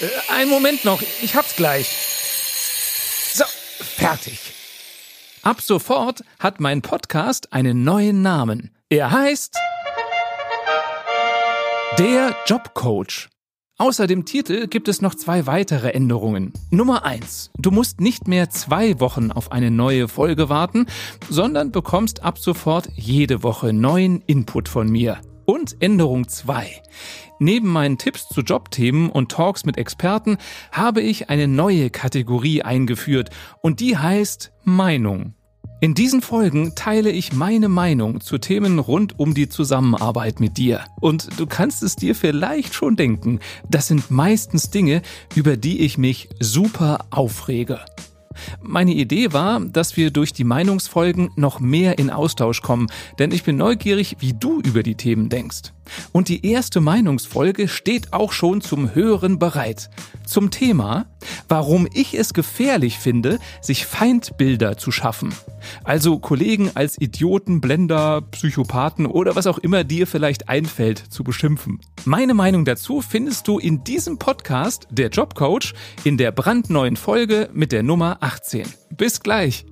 Äh, einen Moment noch, ich hab's gleich. So, fertig. Ab sofort hat mein Podcast einen neuen Namen. Er heißt Der Jobcoach. Außer dem Titel gibt es noch zwei weitere Änderungen. Nummer eins: Du musst nicht mehr zwei Wochen auf eine neue Folge warten, sondern bekommst ab sofort jede Woche neuen Input von mir. Und Änderung zwei: Neben meinen Tipps zu Jobthemen und Talks mit Experten habe ich eine neue Kategorie eingeführt und die heißt Meinung. In diesen Folgen teile ich meine Meinung zu Themen rund um die Zusammenarbeit mit dir. Und du kannst es dir vielleicht schon denken, das sind meistens Dinge, über die ich mich super aufrege. Meine Idee war, dass wir durch die Meinungsfolgen noch mehr in Austausch kommen, denn ich bin neugierig, wie du über die Themen denkst. Und die erste Meinungsfolge steht auch schon zum Hören bereit. Zum Thema, warum ich es gefährlich finde, sich Feindbilder zu schaffen. Also Kollegen als Idioten, Blender, Psychopathen oder was auch immer dir vielleicht einfällt zu beschimpfen. Meine Meinung dazu findest du in diesem Podcast, der Jobcoach, in der brandneuen Folge mit der Nummer 18. Bis gleich!